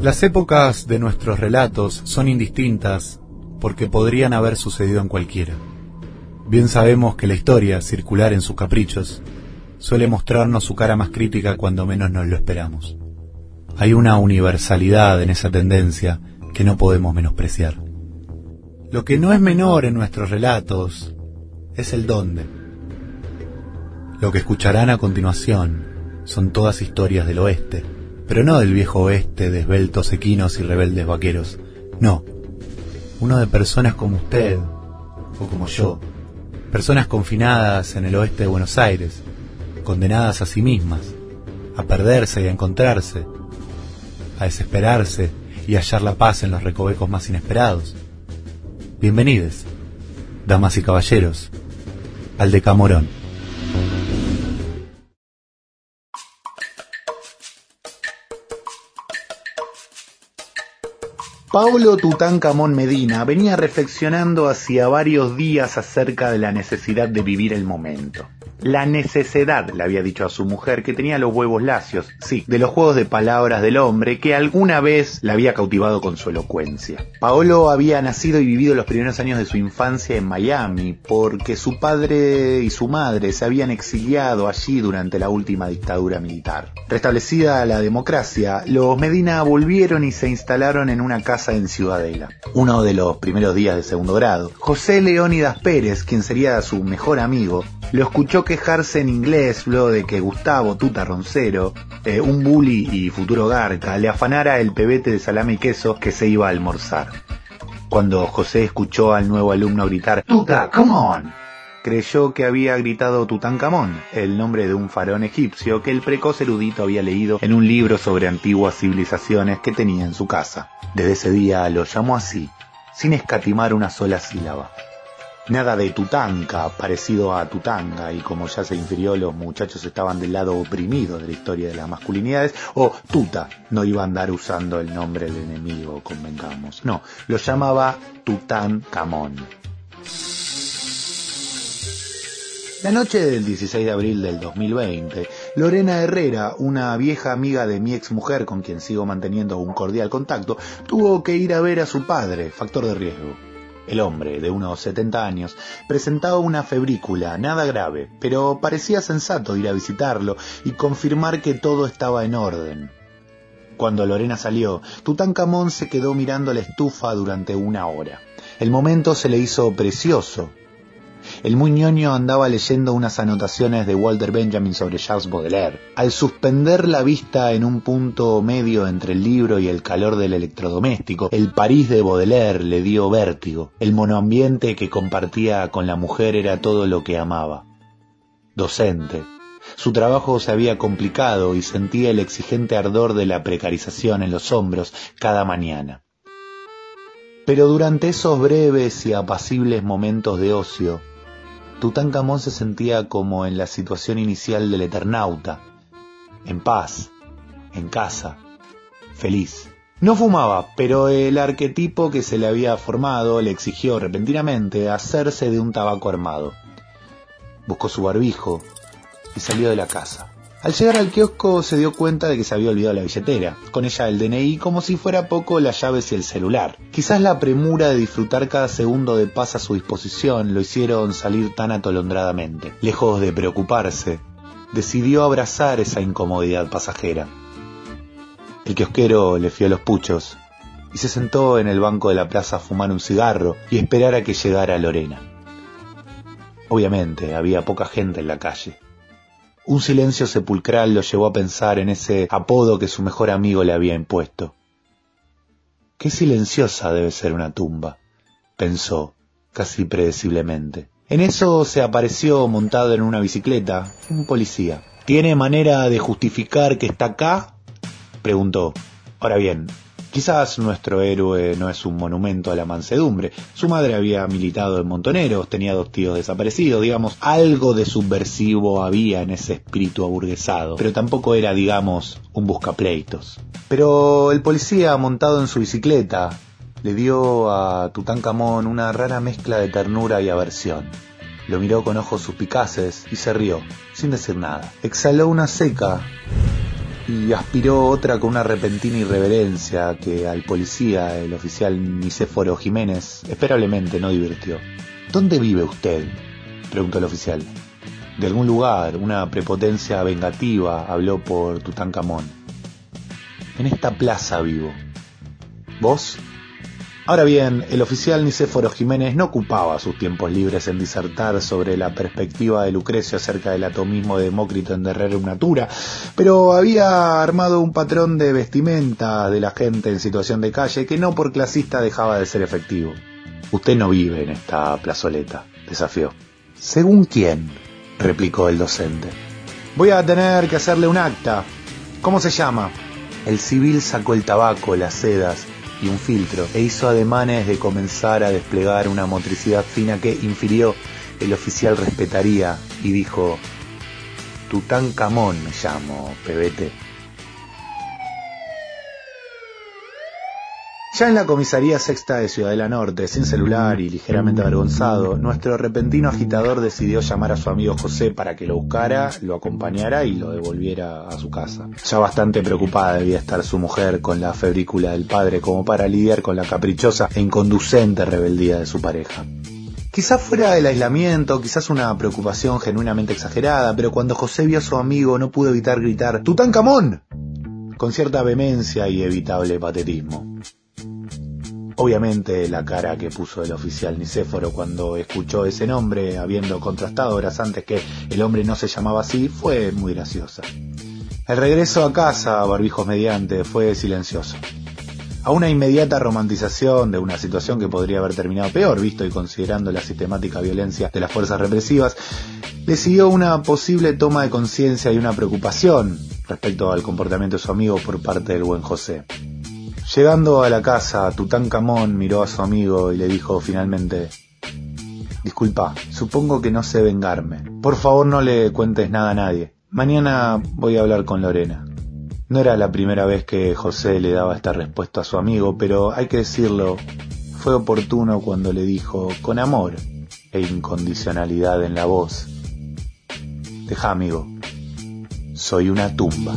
Las épocas de nuestros relatos son indistintas porque podrían haber sucedido en cualquiera. Bien sabemos que la historia, circular en sus caprichos, suele mostrarnos su cara más crítica cuando menos nos lo esperamos. Hay una universalidad en esa tendencia que no podemos menospreciar. Lo que no es menor en nuestros relatos es el dónde. Lo que escucharán a continuación son todas historias del oeste, pero no del viejo oeste de esbeltos equinos y rebeldes vaqueros, no. Uno de personas como usted, o como yo, personas confinadas en el oeste de Buenos Aires, condenadas a sí mismas, a perderse y a encontrarse, a desesperarse y hallar la paz en los recovecos más inesperados. Bienvenidos, damas y caballeros, al Decamorón. Paulo Tutankamón Medina venía reflexionando hacía varios días acerca de la necesidad de vivir el momento. La necesidad, le había dicho a su mujer, que tenía los huevos lacios, sí, de los juegos de palabras del hombre que alguna vez la había cautivado con su elocuencia. Paolo había nacido y vivido los primeros años de su infancia en Miami, porque su padre y su madre se habían exiliado allí durante la última dictadura militar. Restablecida la democracia, los Medina volvieron y se instalaron en una casa en Ciudadela. Uno de los primeros días de segundo grado, José Leónidas Pérez, quien sería su mejor amigo, lo escuchó quejarse en inglés luego de que Gustavo Tuta Roncero, eh, un bully y futuro garca, le afanara el pebete de salame y queso que se iba a almorzar. Cuando José escuchó al nuevo alumno gritar ¡Tuta, come on! creyó que había gritado Tutankamón, el nombre de un faraón egipcio que el precoz erudito había leído en un libro sobre antiguas civilizaciones que tenía en su casa. Desde ese día lo llamó así, sin escatimar una sola sílaba. Nada de tutanka, parecido a tutanga, y como ya se infirió, los muchachos estaban del lado oprimido de la historia de las masculinidades, o tuta, no iba a andar usando el nombre del enemigo, convengamos. No, lo llamaba Tutankamón. La noche del 16 de abril del 2020, Lorena Herrera, una vieja amiga de mi ex mujer con quien sigo manteniendo un cordial contacto, tuvo que ir a ver a su padre, factor de riesgo. El hombre, de unos 70 años, presentaba una febrícula, nada grave, pero parecía sensato ir a visitarlo y confirmar que todo estaba en orden. Cuando Lorena salió, Tutankamón se quedó mirando la estufa durante una hora. El momento se le hizo precioso, el muy ñoño andaba leyendo unas anotaciones de Walter Benjamin sobre Charles Baudelaire. Al suspender la vista en un punto medio entre el libro y el calor del electrodoméstico, el París de Baudelaire le dio vértigo. El monoambiente que compartía con la mujer era todo lo que amaba. Docente. Su trabajo se había complicado y sentía el exigente ardor de la precarización en los hombros cada mañana. Pero durante esos breves y apacibles momentos de ocio, Tutankamón se sentía como en la situación inicial del Eternauta, en paz, en casa, feliz. No fumaba, pero el arquetipo que se le había formado le exigió repentinamente hacerse de un tabaco armado. Buscó su barbijo y salió de la casa. Al llegar al kiosco se dio cuenta de que se había olvidado la billetera, con ella el DNI como si fuera poco las llaves y el celular. Quizás la premura de disfrutar cada segundo de paz a su disposición lo hicieron salir tan atolondradamente. Lejos de preocuparse, decidió abrazar esa incomodidad pasajera. El kiosquero le fió los puchos y se sentó en el banco de la plaza a fumar un cigarro y esperar a que llegara Lorena. Obviamente había poca gente en la calle. Un silencio sepulcral lo llevó a pensar en ese apodo que su mejor amigo le había impuesto. Qué silenciosa debe ser una tumba, pensó, casi predeciblemente. En eso se apareció montado en una bicicleta un policía. ¿Tiene manera de justificar que está acá? preguntó. Ahora bien, Quizás nuestro héroe no es un monumento a la mansedumbre. Su madre había militado en Montoneros, tenía dos tíos desaparecidos, digamos, algo de subversivo había en ese espíritu aburguesado, pero tampoco era, digamos, un buscapleitos. Pero el policía montado en su bicicleta le dio a Tutankamón una rara mezcla de ternura y aversión. Lo miró con ojos suspicaces y se rió, sin decir nada. Exhaló una seca y aspiró otra con una repentina irreverencia que al policía, el oficial Nicéforo Jiménez, esperablemente no divirtió. ¿Dónde vive usted? preguntó el oficial. De algún lugar, una prepotencia vengativa habló por Tutankamón. En esta plaza vivo. ¿Vos? Ahora bien, el oficial Nicéforo Jiménez no ocupaba sus tiempos libres en disertar sobre la perspectiva de Lucrecio acerca del atomismo de Demócrito en De Rerum Natura, pero había armado un patrón de vestimenta de la gente en situación de calle que no por clasista dejaba de ser efectivo. Usted no vive en esta plazoleta, desafió. ¿Según quién? replicó el docente. Voy a tener que hacerle un acta. ¿Cómo se llama? El civil sacó el tabaco, las sedas, y un filtro, e hizo ademanes de comenzar a desplegar una motricidad fina que infirió el oficial respetaría y dijo, Tutankamón me llamo, pebete. Ya en la comisaría sexta de Ciudadela Norte, sin celular y ligeramente avergonzado, nuestro repentino agitador decidió llamar a su amigo José para que lo buscara, lo acompañara y lo devolviera a su casa. Ya bastante preocupada debía estar su mujer con la febrícula del padre como para lidiar con la caprichosa e inconducente rebeldía de su pareja. Quizás fuera el aislamiento, quizás una preocupación genuinamente exagerada, pero cuando José vio a su amigo no pudo evitar gritar ¡Tutankamón! con cierta vehemencia y evitable patetismo. Obviamente la cara que puso el oficial Nicéforo cuando escuchó ese nombre, habiendo contrastado horas antes que el hombre no se llamaba así, fue muy graciosa. El regreso a casa, barbijos mediante, fue silencioso. A una inmediata romantización de una situación que podría haber terminado peor, visto y considerando la sistemática violencia de las fuerzas represivas, le siguió una posible toma de conciencia y una preocupación respecto al comportamiento de su amigo por parte del buen José. Llegando a la casa, Tutankamón miró a su amigo y le dijo finalmente, Disculpa, supongo que no sé vengarme. Por favor no le cuentes nada a nadie. Mañana voy a hablar con Lorena. No era la primera vez que José le daba esta respuesta a su amigo, pero hay que decirlo, fue oportuno cuando le dijo, con amor e incondicionalidad en la voz, Deja amigo, soy una tumba.